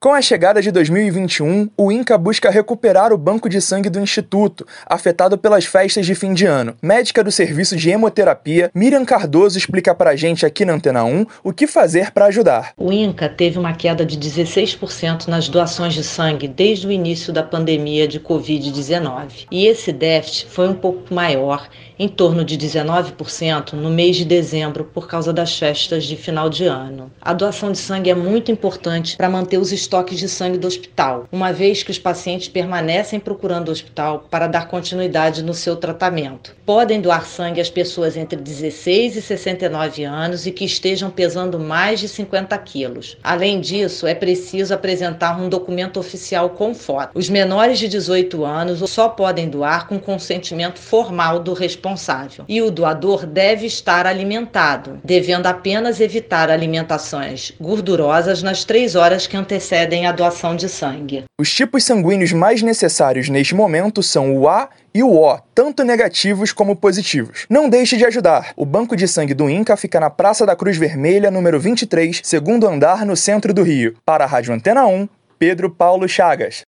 Com a chegada de 2021, o INCA busca recuperar o banco de sangue do Instituto, afetado pelas festas de fim de ano. Médica do serviço de hemoterapia, Miriam Cardoso explica pra gente aqui na Antena 1 o que fazer para ajudar. O INCA teve uma queda de 16% nas doações de sangue desde o início da pandemia de Covid-19. E esse déficit foi um pouco maior, em torno de 19%, no mês de dezembro, por causa das festas de final de ano. A doação de sangue é muito importante para manter os estoques de sangue do hospital, uma vez que os pacientes permanecem procurando o hospital para dar continuidade no seu tratamento. Podem doar sangue às pessoas entre 16 e 69 anos e que estejam pesando mais de 50 quilos. Além disso, é preciso apresentar um documento oficial com foto. Os menores de 18 anos só podem doar com consentimento formal do responsável. E o doador deve estar alimentado, devendo apenas evitar alimentações gordurosas nas três horas que antecedem procedem à doação de sangue. Os tipos sanguíneos mais necessários neste momento são o A e o O, tanto negativos como positivos. Não deixe de ajudar. O banco de sangue do INCA fica na Praça da Cruz Vermelha, número 23, segundo andar, no centro do Rio. Para a Rádio Antena 1, Pedro Paulo Chagas.